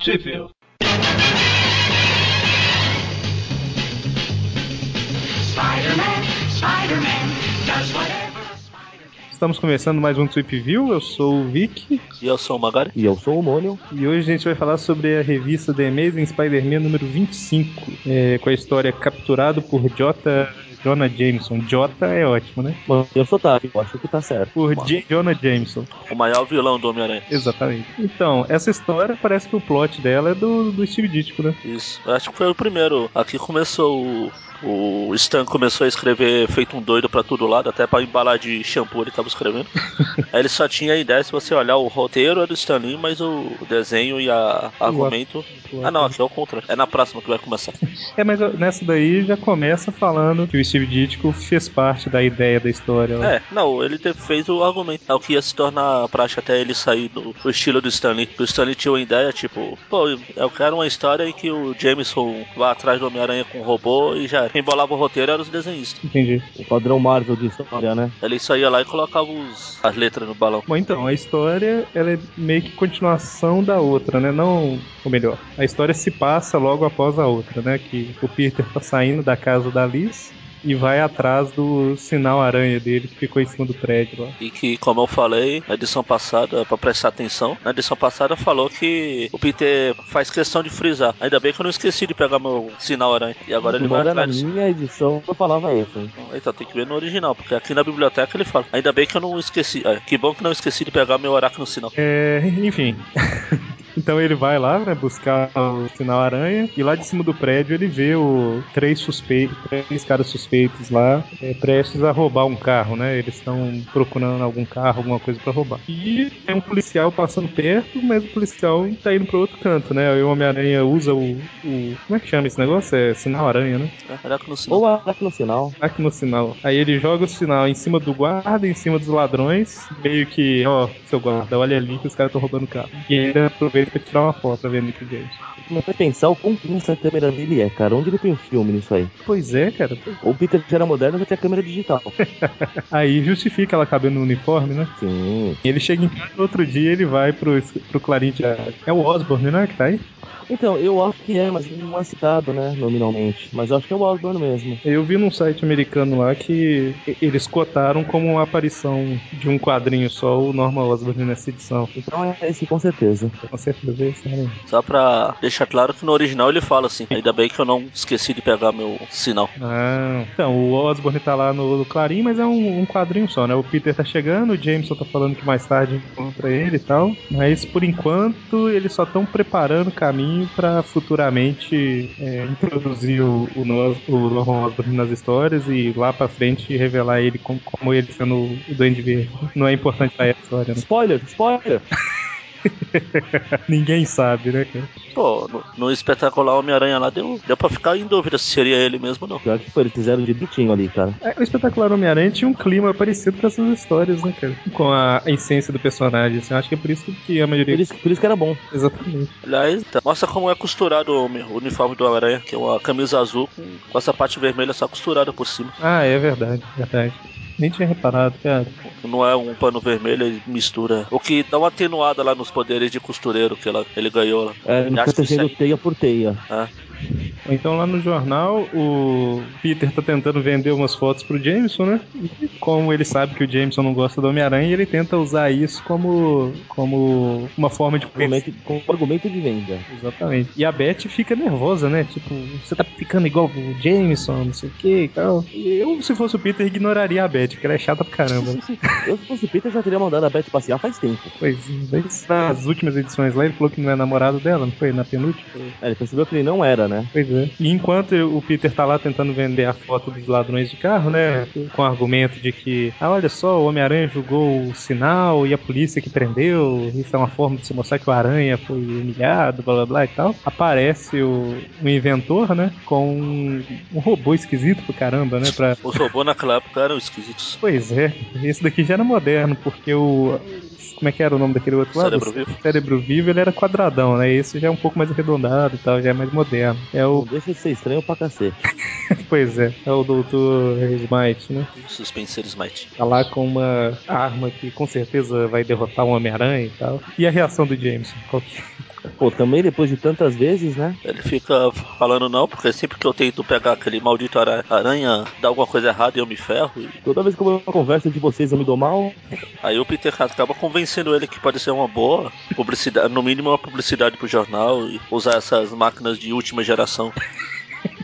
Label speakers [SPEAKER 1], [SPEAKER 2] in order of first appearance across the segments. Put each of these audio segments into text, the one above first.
[SPEAKER 1] Sheffield.
[SPEAKER 2] Spider-Man, Spider-Man, does whatever a spider can.
[SPEAKER 1] Estamos começando mais um Trip View. Eu sou o Vic
[SPEAKER 3] E eu sou o Magari.
[SPEAKER 4] E eu sou o Mônio.
[SPEAKER 1] e hoje a gente vai falar sobre a revista The Amazing Spider-Man número 25, é, com a história Capturado por J. Jonah Jameson. J é ótimo, né?
[SPEAKER 4] Mano, eu sou Tavi, eu acho que tá certo.
[SPEAKER 1] Por J. Jonah Jameson.
[SPEAKER 3] O maior vilão do Homem-Aranha.
[SPEAKER 1] Exatamente. Então, essa história parece que o plot dela é do, do Steve Ditko, né?
[SPEAKER 3] Isso. Eu acho que foi o primeiro. Aqui começou o. O Stan começou a escrever feito um doido pra todo lado, até pra embalar de shampoo ele tava escrevendo. Aí ele só tinha a ideia, se você olhar o roteiro é do Stan Lee, mas o desenho e a argumento. Ah não, aqui é o contrário. É na próxima que vai começar.
[SPEAKER 1] É, mas nessa daí já começa falando que o Steve Ditko fez parte da ideia da história. lá.
[SPEAKER 3] É, não, ele fez o argumento. É o que ia se tornar prática até ele sair do, estilo do Stanley. O Stanley tinha uma ideia, tipo, pô, eu quero uma história em que o Jameson vá atrás do Homem-Aranha com um robô e já. Quem bolava o roteiro eram os desenhistas.
[SPEAKER 1] Entendi.
[SPEAKER 4] O padrão Marvel de história, né?
[SPEAKER 3] Ele só ia lá e colocava os, as letras no balão.
[SPEAKER 1] Bom, então, a história ela é meio que continuação da outra, né? Não, ou melhor, a história se passa logo após a outra, né? Que o Peter tá saindo da casa da Liz e vai atrás do sinal aranha dele que ficou em cima do prédio lá.
[SPEAKER 3] E que, como eu falei na edição passada, pra prestar atenção, na edição passada falou que o Peter faz questão de frisar. Ainda bem que eu não esqueci de pegar meu sinal aranha. E agora ele vai
[SPEAKER 4] Embora na
[SPEAKER 3] atrás.
[SPEAKER 4] minha edição eu falava isso. hein?
[SPEAKER 3] Então tem que ver no original, porque aqui na biblioteca ele fala. Ainda bem que eu não esqueci. é, que bom que não esqueci de pegar meu oráculo sinal.
[SPEAKER 1] É, enfim. Então ele vai lá, né, buscar o sinal aranha e lá de cima do prédio ele vê o três suspeitos, três caras suspeitos lá, é, prestes a roubar um carro, né? Eles estão procurando algum carro, alguma coisa pra roubar. E tem um policial passando perto, mas o policial tá indo pro outro canto, né? Aí o Homem-Aranha usa o, o- como é que chama esse negócio? É sinal aranha, né?
[SPEAKER 3] É, Oráculo sinal.
[SPEAKER 4] Ou aqui no final.
[SPEAKER 1] Aqui no sinal. Aí ele joga o sinal em cima do guarda, em cima dos ladrões, meio que, ó, seu guarda, olha ali que os caras estão roubando o carro. E ainda aproveita pra tirar uma foto pra ver Nick James.
[SPEAKER 4] Eu comecei a pensar o quão clean essa câmera dele é, cara. Onde ele tem filme nisso aí?
[SPEAKER 1] Pois é, cara.
[SPEAKER 4] O Peter já era moderno, já tinha câmera digital.
[SPEAKER 1] Aí justifica ela cabendo no uniforme, né?
[SPEAKER 4] Sim.
[SPEAKER 1] E ele chega em casa no outro dia ele vai pro, pro Clarim de... É o Osborne, né? Que tá aí?
[SPEAKER 4] Então, eu acho que é, mas não é citado, né, nominalmente. Mas eu acho que é o Osborne mesmo.
[SPEAKER 1] Eu vi num site americano lá que eles cotaram como uma aparição de um quadrinho só o Norman Osborn nessa edição.
[SPEAKER 4] Então é esse com certeza.
[SPEAKER 1] Com certeza é isso, né?
[SPEAKER 3] Só pra deixar claro que no original ele fala assim: Ainda bem que eu não esqueci de pegar meu sinal.
[SPEAKER 1] Ah, então, o Osborne tá lá no, no Clarim, mas é um, um quadrinho só, né? O Peter tá chegando, o Jameson tá falando que mais tarde encontra ele e tal. Mas por enquanto eles só estão preparando o caminho pra futuramente é, introduzir o, o, o Norman Osborn nas histórias e lá pra frente revelar ele como, como ele sendo o Duende Verde. Não é importante pra essa história, né?
[SPEAKER 4] Spoiler, spoiler!
[SPEAKER 1] Ninguém sabe, né, cara?
[SPEAKER 3] Pô, no, no espetacular Homem-Aranha lá deu, deu pra ficar em dúvida se seria ele mesmo ou não.
[SPEAKER 4] Pior que foi, eles fizeram direitinho ali, cara.
[SPEAKER 1] É, o espetacular Homem-Aranha tinha um clima parecido com essas histórias, né, cara? Com a, a essência do personagem. assim. Eu acho que é por isso que a maioria.
[SPEAKER 4] Por isso, por isso que era bom.
[SPEAKER 1] Exatamente.
[SPEAKER 3] Aliás, tá- mostra como é costurado o, o uniforme do Homem-Aranha, que é uma camisa azul com, com essa parte vermelha só costurada por cima.
[SPEAKER 1] Ah, é verdade, verdade. Nem tinha reparado, cara.
[SPEAKER 3] Não é um pano vermelho, ele mistura. O que dá uma atenuada lá nos poderes de costureiro que ela- ele ganhou lá.
[SPEAKER 4] É, tecendo
[SPEAKER 3] aí-
[SPEAKER 4] teia por teia.
[SPEAKER 1] Então lá no jornal, o Peter tá tentando vender umas fotos pro Jameson, né? E como ele sabe que o Jameson não gosta do Homem-Aranha, ele tenta usar isso como, como uma forma de
[SPEAKER 4] Argumento, com argumento de venda.
[SPEAKER 1] Exatamente. E a Beth fica nervosa, né? Tipo, você tá ficando igual o Jameson, não sei o que e tal. Eu, se fosse o Peter, ignoraria a Beth, porque ela é chata pra caramba. né?
[SPEAKER 4] Eu, se fosse Peter, já teria mandado a Beth passear faz tempo.
[SPEAKER 1] pois mas nas últimas edições lá, ele falou que não é namorado dela, não foi? Na penúltima?
[SPEAKER 4] É, ele percebeu que ele não era, né?
[SPEAKER 1] Pois é. E enquanto o Peter tá lá tentando vender a foto dos ladrões de carro, né? Com o argumento de que, ah, olha só, o Homem-Aranha jogou o sinal e a polícia que prendeu, isso é uma forma de se mostrar que o Aranha foi humilhado, blá blá blá e tal. Aparece o, o inventor, né? Com um, um robô esquisito pro caramba, né? Pra,
[SPEAKER 3] Os robôs naquela época eram esquisitos.
[SPEAKER 1] Pois é, esse daqui já era moderno, porque o. Como é que era o nome daquele outro lado?
[SPEAKER 3] Cérebro vivo.
[SPEAKER 1] O cérebro vivo ele era quadradão, né? Esse já é um pouco mais arredondado e tal, já é mais moderno. É
[SPEAKER 4] Não
[SPEAKER 1] o.
[SPEAKER 4] deixa de ser estranho pra cacete.
[SPEAKER 1] Pois é, é o Doutor Smite, né?
[SPEAKER 3] Suspense Smite.
[SPEAKER 1] Tá lá com uma arma que com certeza vai derrotar um Homem-Aranha e tal. E a reação do Jameson? Qual que é?
[SPEAKER 4] Pô, também depois de tantas vezes, né?
[SPEAKER 3] Ele fica falando não, porque sempre que eu tento pegar aquele maldito ara- aranha, dá alguma coisa errada e eu me ferro. E
[SPEAKER 4] Toda vez que eu vou uma conversa de vocês eu me dou mal.
[SPEAKER 3] aí o Peter acaba convencendo ele que pode ser uma boa publicidade, no mínimo uma publicidade pro jornal e usar essas máquinas de última geração.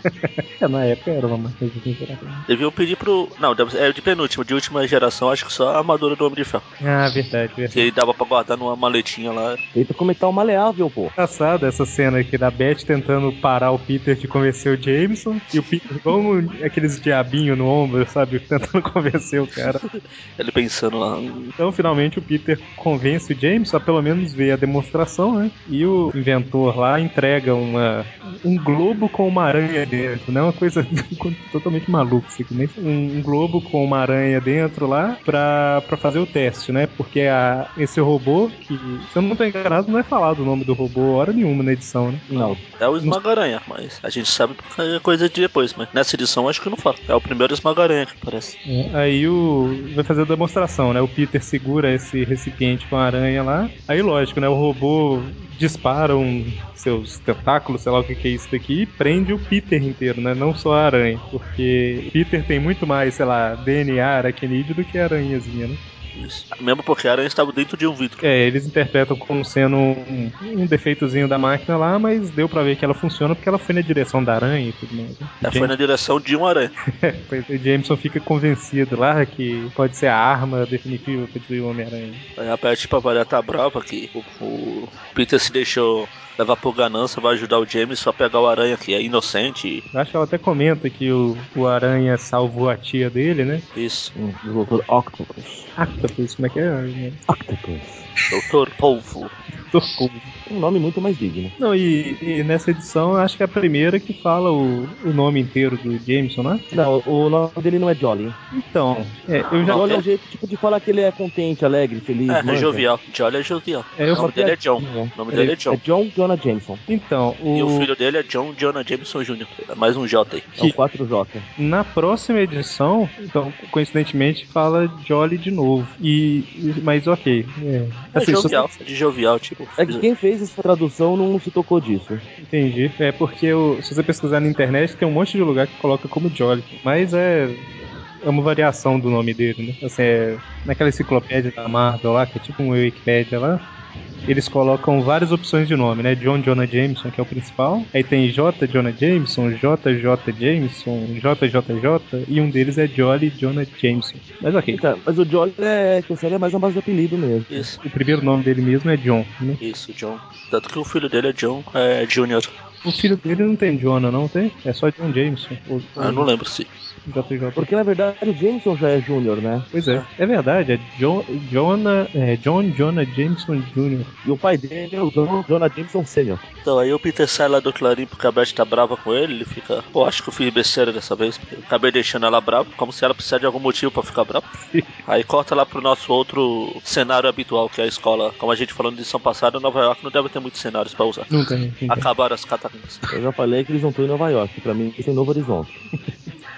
[SPEAKER 1] É, na época era uma marca de temperatura.
[SPEAKER 3] Deviam pedir pro. Não, é de penúltima, de última geração, acho que só a armadura do Homem de Ferro.
[SPEAKER 1] Ah, verdade, verdade.
[SPEAKER 3] Que dava pra guardar numa maletinha lá.
[SPEAKER 4] Feito com metal maleável, pô.
[SPEAKER 1] Engraçado essa cena aqui da Beth tentando parar o Peter de convencer o Jameson e o Peter como aqueles diabinhos no ombro, sabe? Tentando convencer o cara.
[SPEAKER 3] Ele pensando lá.
[SPEAKER 1] Então, finalmente, o Peter convence o Jameson a pelo menos ver a demonstração, né? E o inventor lá entrega uma, um globo com uma aranha dentro, né? Uma coisa totalmente maluca aqui, né? Um, um globo com uma aranha dentro lá pra, pra fazer o teste, né? Porque a, esse robô, que se eu não tô enganado, não é falado o nome do robô hora nenhuma na edição, né?
[SPEAKER 4] Não.
[SPEAKER 3] É o Esmaga-Aranha, mas a gente sabe porque é coisa de depois, mas nessa edição acho que não fala. É o primeiro Esmaga-Aranha que aparece.
[SPEAKER 1] É, aí o. Vai fazer a demonstração, né? O Peter segura esse recipiente com a aranha lá. Aí, lógico, né? O robô dispara um, seus tentáculos, sei lá o que, que é isso daqui, e prende o Peter inteiro, né? Não só a aranha. Porque Peter tem muito mais, sei lá, DNA aracnídeo do que aranhazinha, né?
[SPEAKER 3] Isso. Mesmo porque a aranha estava dentro de um vidro.
[SPEAKER 1] É, eles interpretam como sendo um, um defeitozinho da máquina lá, mas deu pra ver que ela funciona porque ela foi na direção da aranha e tudo mais. né?
[SPEAKER 3] Ela foi na direção de uma aranha.
[SPEAKER 1] O Jameson fica convencido lá que pode ser a arma definitiva pra destruir o Homem-Aranha.
[SPEAKER 3] Aí a Beth pra variar tá brava que o, o Peter se deixou levar por ganância, vai ajudar o James só pegar o aranha que é inocente.
[SPEAKER 1] Eu acho que ela até comenta que o, o Aranha salvou a tia dele, né?
[SPEAKER 3] Isso.
[SPEAKER 4] Hum, O Doutor Octopus.
[SPEAKER 1] Octopus, como é que é?
[SPEAKER 4] Octopus.
[SPEAKER 3] Doutor Polvo.
[SPEAKER 4] Um nome muito mais digno.
[SPEAKER 1] Não, e, e nessa edição eu acho que é a primeira que fala o, o nome inteiro do Jameson, né?
[SPEAKER 4] Não, o nome dele não é Jolly.
[SPEAKER 1] Então, é, eu já.
[SPEAKER 4] Jolly é um jeito tipo de falar que ele é contente, alegre, feliz.
[SPEAKER 3] É, é jovial. Jolly é jovial.
[SPEAKER 1] É,
[SPEAKER 3] o nome dele é John.
[SPEAKER 4] É.
[SPEAKER 3] O nome dele é John.
[SPEAKER 4] É John Jonah Jameson.
[SPEAKER 1] Então,
[SPEAKER 3] E o
[SPEAKER 1] o,
[SPEAKER 3] filho dele é John Jonah Jameson Jr. É mais um J aí.
[SPEAKER 4] É o 4J.
[SPEAKER 1] na próxima edição, então, coincidentemente, fala Jolly de novo. E. e- Mas ok. É,
[SPEAKER 3] É
[SPEAKER 1] assim, você-
[SPEAKER 3] jovial, é de jovial, tipo.
[SPEAKER 4] É que quem fez essa tradução não se tocou disso.
[SPEAKER 1] Entendi. É porque o- se você pesquisar na internet, tem um monte de lugar que coloca como Jolly. Mas é. É uma variação do nome dele, né? Assim, é, naquela enciclopédia da Marvel lá, que é tipo um Wikipedia lá, eles colocam várias opções de nome, né? John Jonah Jameson, que é o principal. Aí tem J. Jonah Jameson, JJ Jameson, JJJ, e um deles é Jolly Jonah Jameson. Mas ok.
[SPEAKER 4] Cara, mas o Jolly é, que é mais uma base de apelido mesmo.
[SPEAKER 3] Isso,
[SPEAKER 1] O primeiro nome dele mesmo é John, né?
[SPEAKER 3] isso, John. Tanto que o filho dele é John é, Jr.
[SPEAKER 1] O filho dele não tem Jonah, não tem? É só John Jameson. Ou,
[SPEAKER 3] Ah, Eu não lembro se.
[SPEAKER 1] JJ.
[SPEAKER 4] Porque na verdade o Jameson já é Júnior, né?
[SPEAKER 1] Pois é, é verdade, é John, Jonah, é John Jonah Jameson Jr.
[SPEAKER 4] E o pai dele é o John Jonah Jameson Sr.
[SPEAKER 3] Então aí o Peter sai lá do Clarim porque a Beth tá brava com ele, ele fica. Pô, acho que eu fiz besteira dessa vez. eu acabei deixando ela brava, como se ela precisasse de algum motivo pra ficar brava. aí corta lá pro nosso outro cenário habitual, que é a escola. Como a gente falou na edição passada, Nova York não deve ter muitos cenários pra usar.
[SPEAKER 1] Não tem.
[SPEAKER 3] Acabaram as catarinhas.
[SPEAKER 4] Eu já falei que eles não estão em Nova York. Pra mim, isso é Novo Horizonte.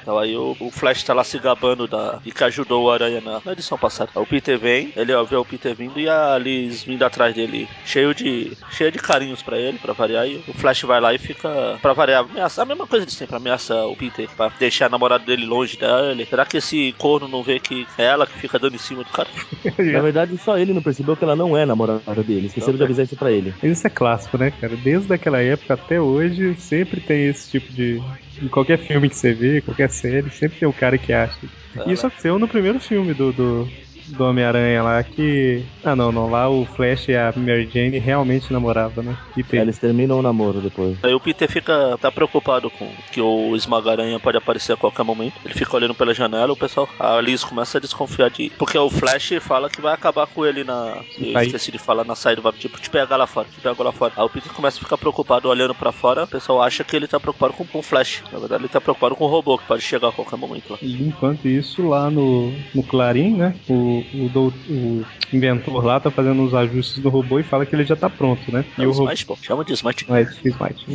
[SPEAKER 3] Então aí o, o Flash tá lá se gabando da, e que ajudou o Aranha na, na edição passada. Aí o Peter vem, ele ó, vê o Peter vindo e a Liz vindo atrás dele, cheio de cheio de carinhos pra ele, pra variar. E o Flash vai lá e fica, pra variar, ameaça, a mesma coisa de sempre, ameaça o Peter pra deixar a namorada dele longe dele. Será que esse corno não vê que é ela que fica dando em cima do cara?
[SPEAKER 4] Na verdade, só ele não percebeu que ela não é namorada dele. Esqueceram de avisar isso pra ele.
[SPEAKER 1] Isso é clássico, né, cara? Desde aquela época até hoje, sempre tem esse tipo de. Em qualquer filme que você vê, qualquer série, sempre tem o cara que acha. E isso aconteceu no primeiro filme do, do, do Homem-Aranha lá, que. Ah, não, não. Lá o Flash e a Mary Jane realmente namoravam, né? E tem.
[SPEAKER 4] Eles terminam o namoro depois.
[SPEAKER 3] Aí o Peter fica tá preocupado com que o Esmaga-Aranha pode aparecer a qualquer momento. Ele fica olhando pela janela, o pessoal, a Liz começa a desconfiar de. Porque o Flash fala que vai acabar com ele na. Eu
[SPEAKER 1] Aí.
[SPEAKER 3] esqueci de falar na saída, vai tipo te pegar lá fora, te pegar lá fora. Aí o Peter começa a ficar preocupado olhando pra fora, o pessoal acha que ele tá preocupado com, com o Flash. Na verdade, ele tá preocupado com o robô, que pode chegar a qualquer momento lá.
[SPEAKER 1] E enquanto isso, lá no, no Clarim, né? O, o, dou- o inventor lá tá fazendo os ajustes do robô e fala que ele já tá pronto, né?
[SPEAKER 3] É
[SPEAKER 1] E
[SPEAKER 3] o
[SPEAKER 1] o robô.
[SPEAKER 3] Smite, pô. Chama de Smite.
[SPEAKER 1] Mas, Smite.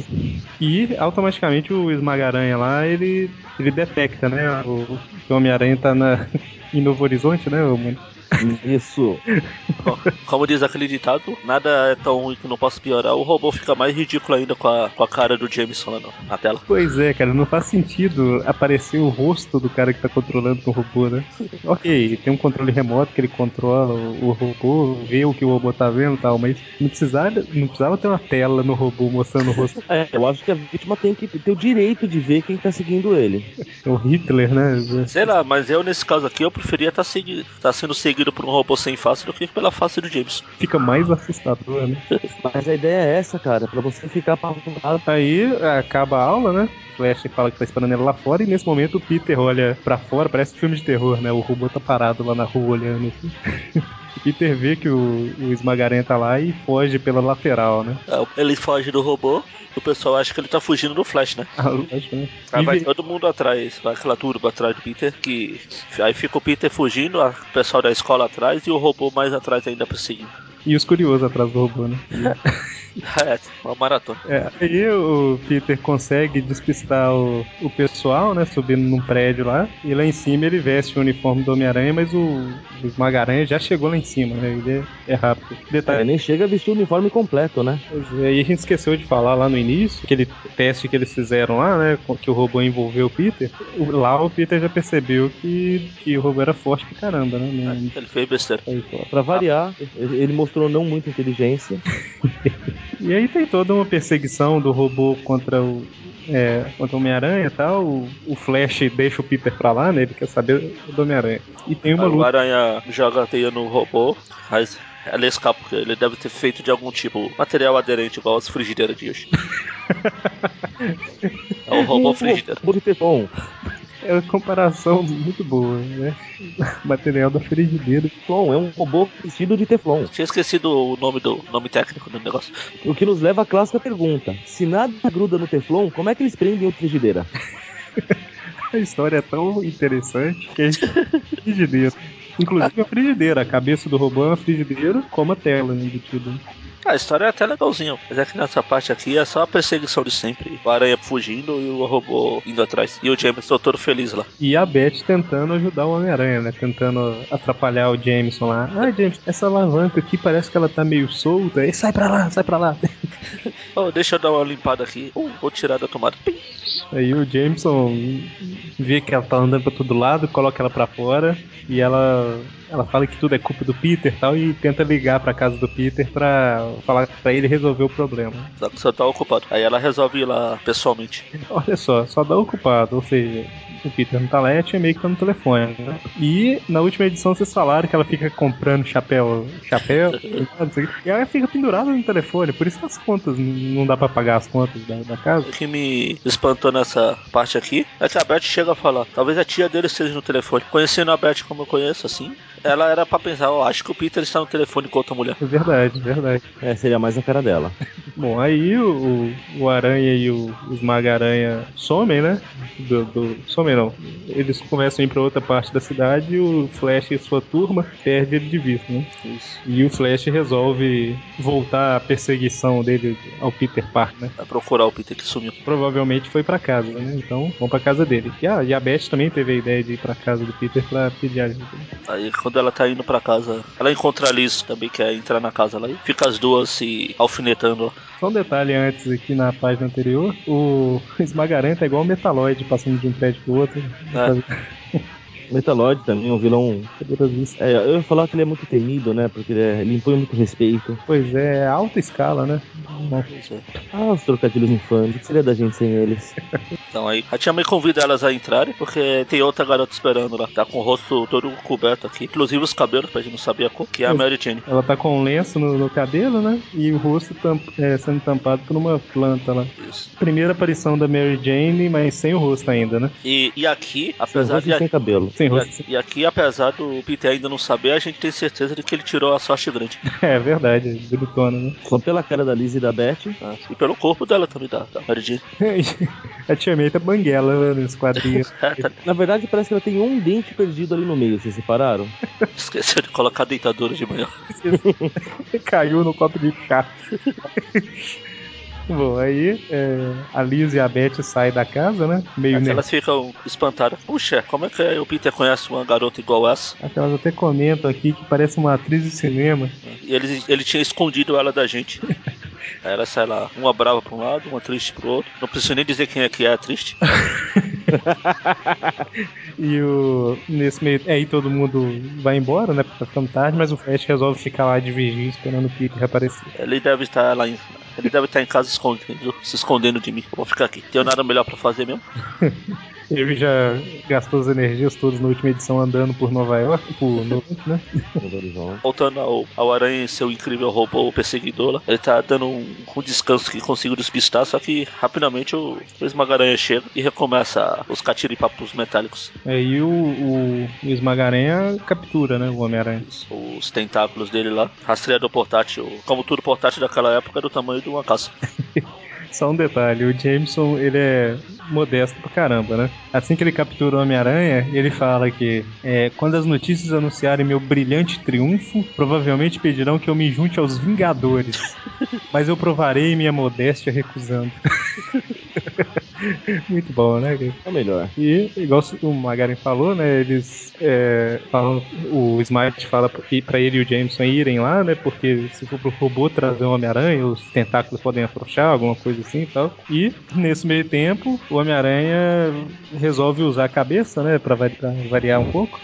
[SPEAKER 1] E automaticamente o Esmagaranha lá, ele, ele detecta, né? O, o Homem-Aranha tá na, em Novo Horizonte, né? o-
[SPEAKER 4] Isso.
[SPEAKER 3] Bom, Como diz aquele ditado, nada é tão ruim que não possa piorar. O robô fica mais ridículo ainda com a, com a cara do Jameson lá no- na tela.
[SPEAKER 1] Pois é, cara, não faz sentido aparecer o rosto do cara que tá controlando o robô, né? ok, tem um controle remoto que ele controla o, o robô, vê o que o robô tá vendo e tal, mas não precisava, não precisava ter uma tela no robô mostrando o rosto.
[SPEAKER 4] É, eu acho que a vítima tem que ter o direito de ver quem tá seguindo ele.
[SPEAKER 1] O Hitler, né?
[SPEAKER 3] Sei lá, mas eu nesse caso aqui eu preferia estar segui tá sendo seguido por um robô sem face do que pela face do Jameson.
[SPEAKER 1] Fica mais assustador, né?
[SPEAKER 4] Mas a ideia é essa, cara, pra você ficar apavorado.
[SPEAKER 1] Aí acaba a aula, né? Flash fala que tá esperando ele lá fora e nesse momento o Peter olha pra fora, parece filme de terror, né? O robô tá parado lá na rua olhando assim. O Peter vê que o, o Esmagaranha tá lá e foge pela lateral, né?
[SPEAKER 3] É, Ele foge do robô, o pessoal acha que ele tá fugindo do Flash, né?
[SPEAKER 1] Ah, lógico, né?
[SPEAKER 3] Aí vai todo mundo atrás, vai aquela turba atrás do Peter, que aí fica o Peter fugindo, o pessoal da escola atrás e o robô mais atrás ainda perseguindo.
[SPEAKER 1] E os curiosos atrás do robô, né?
[SPEAKER 3] É, uma maratona.
[SPEAKER 1] É, aí o Peter consegue despistar o, o pessoal, né? Subindo num prédio lá. E lá em cima ele veste o uniforme do Homem-Aranha, mas o, o Esmagaranha já chegou lá em cima, né? Ele é, é rápido.
[SPEAKER 4] É,
[SPEAKER 1] Detalhe.
[SPEAKER 4] nem chega a vestir o uniforme completo, né?
[SPEAKER 1] É, e a gente esqueceu de falar lá no início, aquele teste que eles fizeram lá, né? Que o robô envolveu o Peter. o- Lá o Peter já percebeu que, que o robô era forte pra caramba, né? Não-
[SPEAKER 3] Ele fez besteira.
[SPEAKER 1] aí.
[SPEAKER 4] Pra variar, ele ele mostrou não muita inteligência.
[SPEAKER 1] E aí tem toda uma perseguição do robô contra o. É, contra o Homem-Aranha e tal. O, o Flash deixa o Peter pra lá, né? Ele quer saber do Homem-Aranha. E tem uma
[SPEAKER 3] Aí o
[SPEAKER 1] luta.
[SPEAKER 3] Aranha joga a teia no robô, mas ela escapa, porque ele deve ter feito de algum tipo material aderente, igual as frigideiras de hoje. É o robô frigideira.
[SPEAKER 4] Robô de Teflon.
[SPEAKER 1] É uma comparação muito boa, né? Material da frigideira.
[SPEAKER 4] Teflon é um robô vestido de Teflon.
[SPEAKER 3] Tinha esquecido o nome do nome técnico do negócio.
[SPEAKER 4] O que nos leva à clássica pergunta: se nada gruda no Teflon, como é que eles prendem o frigideira?
[SPEAKER 1] A história é tão interessante que a gente. frigideira. Inclusive a frigideira. A cabeça do robô é uma frigideira com uma tela embutida.
[SPEAKER 3] Ah, a história é até legalzinha, mas é que nessa parte aqui é só a perseguição de sempre. O Aranha fugindo e o robô indo atrás. E o Jameson todo feliz lá.
[SPEAKER 1] E a Beth tentando ajudar o Homem-Aranha, né? Tentando atrapalhar o Jameson lá. Ah, Jameson, essa alavanca aqui parece que ela tá meio solta. E sai pra lá, sai pra lá.
[SPEAKER 3] Oh, deixa eu dar uma limpada aqui. Uh, vou tirar da tomada. Pim.
[SPEAKER 1] Aí o Jameson vê que ela tá andando pra todo lado, coloca ela pra fora e ela ela fala que tudo é culpa do Peter e tal e tenta ligar pra casa do Peter pra falar pra ele resolver o problema.
[SPEAKER 3] Só que você tá ocupado. Aí ela resolve ir lá pessoalmente.
[SPEAKER 1] Olha só, só dá o culpado, ou seja, o Peter não tá lá e a tia May que tá no telefone, né? E na última edição vocês falaram que ela fica comprando chapéu, chapéu, e ela fica pendurada no telefone, por isso que as contas não dá pra pagar as contas da, da casa.
[SPEAKER 3] O que me espantou nessa parte aqui é que a Beth chega a falar. Talvez a tia dele esteja no telefone. Conhecendo a Beth como eu conheço, assim, ela era pra pensar, ó, acho que o Peter está no telefone com outra mulher.
[SPEAKER 1] É verdade, verdade.
[SPEAKER 4] É, seria mais a cara dela.
[SPEAKER 1] Bom, aí o, o Aranha e o Esmaga-Aranha somem, né? Do, do- somem não. Eles começam a ir pra outra parte da cidade e o Flash e sua turma perdem ele de vista, né?
[SPEAKER 3] Isso.
[SPEAKER 1] E o Flash resolve voltar a perseguição dele ao Peter Parker, né?
[SPEAKER 3] Vai procurar o Peter que sumiu.
[SPEAKER 1] Provavelmente foi pra casa, né? Então, vão pra casa dele. E a, e a Beth também teve a ideia de ir pra casa do Peter pra pedir ajuda.
[SPEAKER 3] Aí quando ela tá indo pra casa, ela encontra a Liz, que também quer entrar na casa lá. E fica as duas se alfinetando lá.
[SPEAKER 1] Só um detalhe antes aqui na página anterior, o Esmagaranha tá igual o Metaloid passando de um prédio pro outro.
[SPEAKER 4] Metaloid também é um vilão. É, eu ia falar que ele é muito temido, né? Porque ele, é- ele impõe muito respeito.
[SPEAKER 1] Pois é, alta escala, né?
[SPEAKER 3] É.
[SPEAKER 4] Ah, os trocadilhos infames. O que seria da gente sem eles?
[SPEAKER 3] Então aí a tia May convida elas a entrarem, porque tem outra garota esperando lá. Tá com o rosto todo coberto aqui. Inclusive os cabelos, pra gente não saber a cor, que é a Mary Jane.
[SPEAKER 1] Ela tá com um lenço no, no cabelo, né? E o rosto tam- é, sendo tampado por uma planta lá.
[SPEAKER 3] Isso.
[SPEAKER 1] Primeira aparição da Mary Jane, mas sem o rosto ainda, né?
[SPEAKER 3] E, e aqui, apesar de.
[SPEAKER 4] e sem cabelo.
[SPEAKER 1] Sem
[SPEAKER 3] E,
[SPEAKER 1] rosto.
[SPEAKER 3] a- e aqui, apesar do Peter ainda não saber, a gente tem certeza de que ele tirou a sorte grande.
[SPEAKER 1] É verdade, bonitona, né?
[SPEAKER 4] Só pela cara da Liz e da Beth.
[SPEAKER 3] tá? E pelo corpo dela também, da, da Mary Jane.
[SPEAKER 1] a Tia May tá banguela né, nesse quadrinho.
[SPEAKER 3] É, tá-
[SPEAKER 4] Na verdade, parece que ela tem um dente perdido ali no meio, vocês separaram?
[SPEAKER 3] Esqueceu de colocar a deitadura de manhã.
[SPEAKER 1] Caiu no copo de chá. Bom, aí é, a Liz e a Beth saem da casa, né? Meio
[SPEAKER 3] Aí
[SPEAKER 1] ner-
[SPEAKER 3] elas ficam espantadas. Puxa, como é que o Peter conhece uma garota igual essa?
[SPEAKER 1] Que elas até comentam aqui que parece uma atriz de cinema.
[SPEAKER 3] E ele, ele tinha escondido ela da gente. Aí ela sai lá, uma brava pra um lado, uma triste pro outro. Não preciso nem dizer quem é que é a triste.
[SPEAKER 1] E o. Nesse meio. Aí todo mundo vai embora, né? Porque tá ficando tarde, mas o Flash resolve ficar lá de vigia esperando o Peter aparecer.
[SPEAKER 3] Ele deve estar lá em. Ele deve estar em casa escondido, se escondendo de mim. Vou ficar aqui. Tenho nada melhor pra fazer mesmo.
[SPEAKER 1] Ele já gastou as energias todas na última edição andando por Nova York, por Novo, né?
[SPEAKER 3] Voltando ao, ao Aranha e seu incrível robô perseguidor lá. Ele tá dando um, um descanso que consigo despistar, só que rapidamente o, o Esmagaranha chega e recomeça os catiripapos metálicos.
[SPEAKER 1] Aí o, o, o Esmagaranha captura, né? O Homem-Aranha.
[SPEAKER 3] Os tentáculos dele lá. Rastreador portátil. Como tudo portátil daquela época, do tamanho de uma caça.
[SPEAKER 1] Só um detalhe, o Jameson, ele é modesto pra caramba, né? Assim que ele captura o Homem-Aranha, ele fala que é, quando as notícias anunciarem meu brilhante triunfo, provavelmente pedirão que eu me junte aos Vingadores. Mas eu provarei minha modéstia recusando. Muito bom, né?
[SPEAKER 4] É melhor.
[SPEAKER 1] E, igual o Magaren falou, né? Eles é, falam, o Smite fala pra ele e o Jameson irem lá, né? Porque se for pro robô trazer o Homem-Aranha, os tentáculos podem afrouxar, alguma coisa assim e tal. E, nesse meio tempo, o Homem-Aranha resolve usar a cabeça, né? Pra variar um pouco.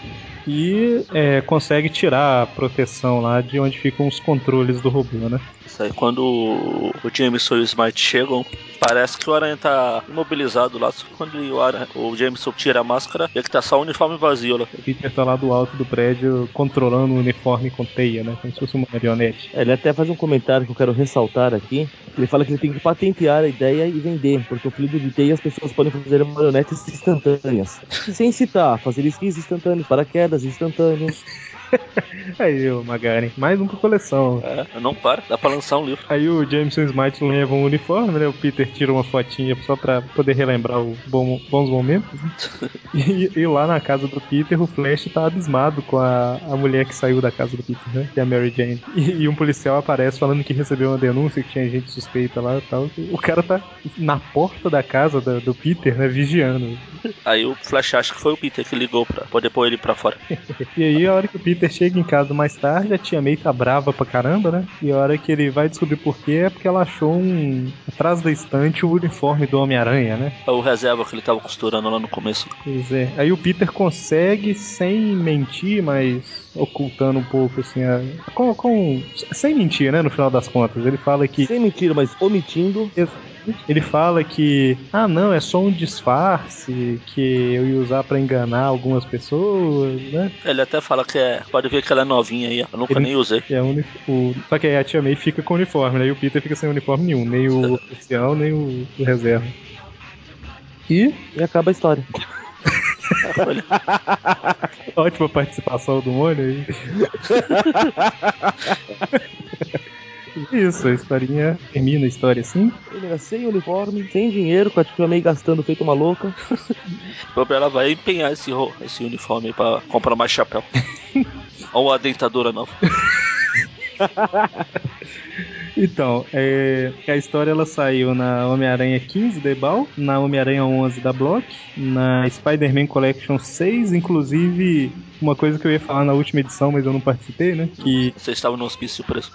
[SPEAKER 1] E é, consegue tirar a proteção lá de onde ficam os controles do robô, né?
[SPEAKER 3] Isso aí, quando o Jameson e o Smite chegam, parece que o Aranha tá imobilizado lá. Só quando o, Aranha, o Jameson tira a máscara, ele tá só o uniforme vazio lá.
[SPEAKER 1] O Peter tá lá do alto do prédio controlando o uniforme com teia, né? Como se fosse uma marionete.
[SPEAKER 4] É, Ele até faz um comentário que eu quero ressaltar aqui. Ele fala que ele tem que patentear a ideia e vender, porque o fluido de teia as pessoas podem fazer marionetes instantâneas. Sem citar, fazer esquis instantâneos, paraquedas instantâneos.
[SPEAKER 1] Aí, o Magaren, mais um pra coleção.
[SPEAKER 3] É, não para, dá pra lançar um livro.
[SPEAKER 1] Aí o Jameson e Smite levam o uniforme, né? O Peter tira uma fotinha só pra poder relembrar os bons momentos. né? E, e lá na casa do Peter, o Flash tá abismado com a, a mulher que saiu da casa do Peter, né? Que é a Mary Jane. E, e um policial aparece falando que recebeu uma denúncia, que tinha gente suspeita lá e tal. O cara tá na porta da casa da- do Peter, né? Vigiando.
[SPEAKER 3] Aí o Flash acha que foi o Peter que ligou pra poder pôr ele pra fora.
[SPEAKER 1] E aí, a hora que o Peter chega em casa mais tarde, a tia May tá brava pra caramba, né? E a hora que ele vai descobrir por quê é porque ela achou um. atrás da estante o uniforme do Homem-Aranha, né?
[SPEAKER 3] É o reserva que ele tava costurando lá no começo.
[SPEAKER 1] Pois é. Aí o Peter consegue, sem mentir, mas ocultando um pouco, assim, a... com, com- Sem mentir, né? No final das contas. Ele fala que.
[SPEAKER 4] Sem mentira, mas omitindo.
[SPEAKER 1] Ele fala que. Ah, não, é só um disfarce que eu ia usar pra enganar algumas pessoas, né?
[SPEAKER 3] Ele até fala que é. Pode ver que ela é novinha aí, ó. Eu nunca
[SPEAKER 1] Ele-
[SPEAKER 3] nem usei.
[SPEAKER 1] É uni- o... Só que aí a tia May fica com o uniforme, né? E o Peter fica sem uniforme nenhum, nem o oficial, nem o, o reserva. E
[SPEAKER 4] E acaba a história.
[SPEAKER 3] Olha,
[SPEAKER 1] ótima participação do Mônio aí. Isso, a historinha termina a história assim.
[SPEAKER 4] Ele era sem uniforme, sem dinheiro, com a tia May gastando feito uma louca.
[SPEAKER 3] ela vai empenhar esse, esse uniforme aí pra comprar mais chapéu. Ou uma dentadura nova.
[SPEAKER 1] Então, é, a história ela saiu na Homem-Aranha 15 da Ebal, na Homem-Aranha 11 da Block, na Spider-Man Collection 6, inclusive uma coisa que eu ia falar na última edição, mas eu não participei, né? Que
[SPEAKER 3] Você estava no hospício preso.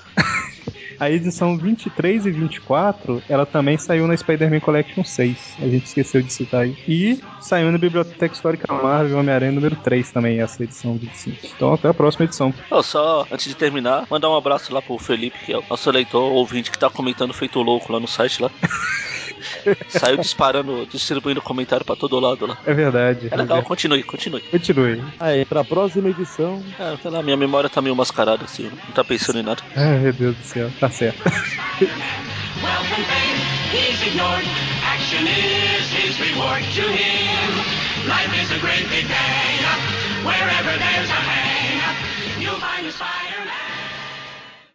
[SPEAKER 1] A edição 23 e 24, ela também saiu na Spider-Man Collection 6. A gente esqueceu de citar aí. E saiu na Biblioteca Histórica Marvel Homem-Aranha número 3 também, essa edição 25. Então até a próxima edição.
[SPEAKER 3] Só antes de terminar, mandar um abraço lá pro Felipe, que é o nosso leitor, ouvinte, que tá comentando feito louco lá no site lá. Saiu disparando, distribuindo comentário pra todo lado lá.
[SPEAKER 1] É verdade.
[SPEAKER 3] É legal, continue, continue.
[SPEAKER 1] Continue.
[SPEAKER 4] Aí, pra próxima edição,
[SPEAKER 3] É, sei lá, minha memória tá meio mascarada, assim, não tá pensando em nada.
[SPEAKER 1] Ai, meu Deus do céu. Tá certo.
[SPEAKER 2] Wealth and fame, he's ignored. Action is his reward to him. Life is a great big day. Wherever there's a hang, you'll find a spy.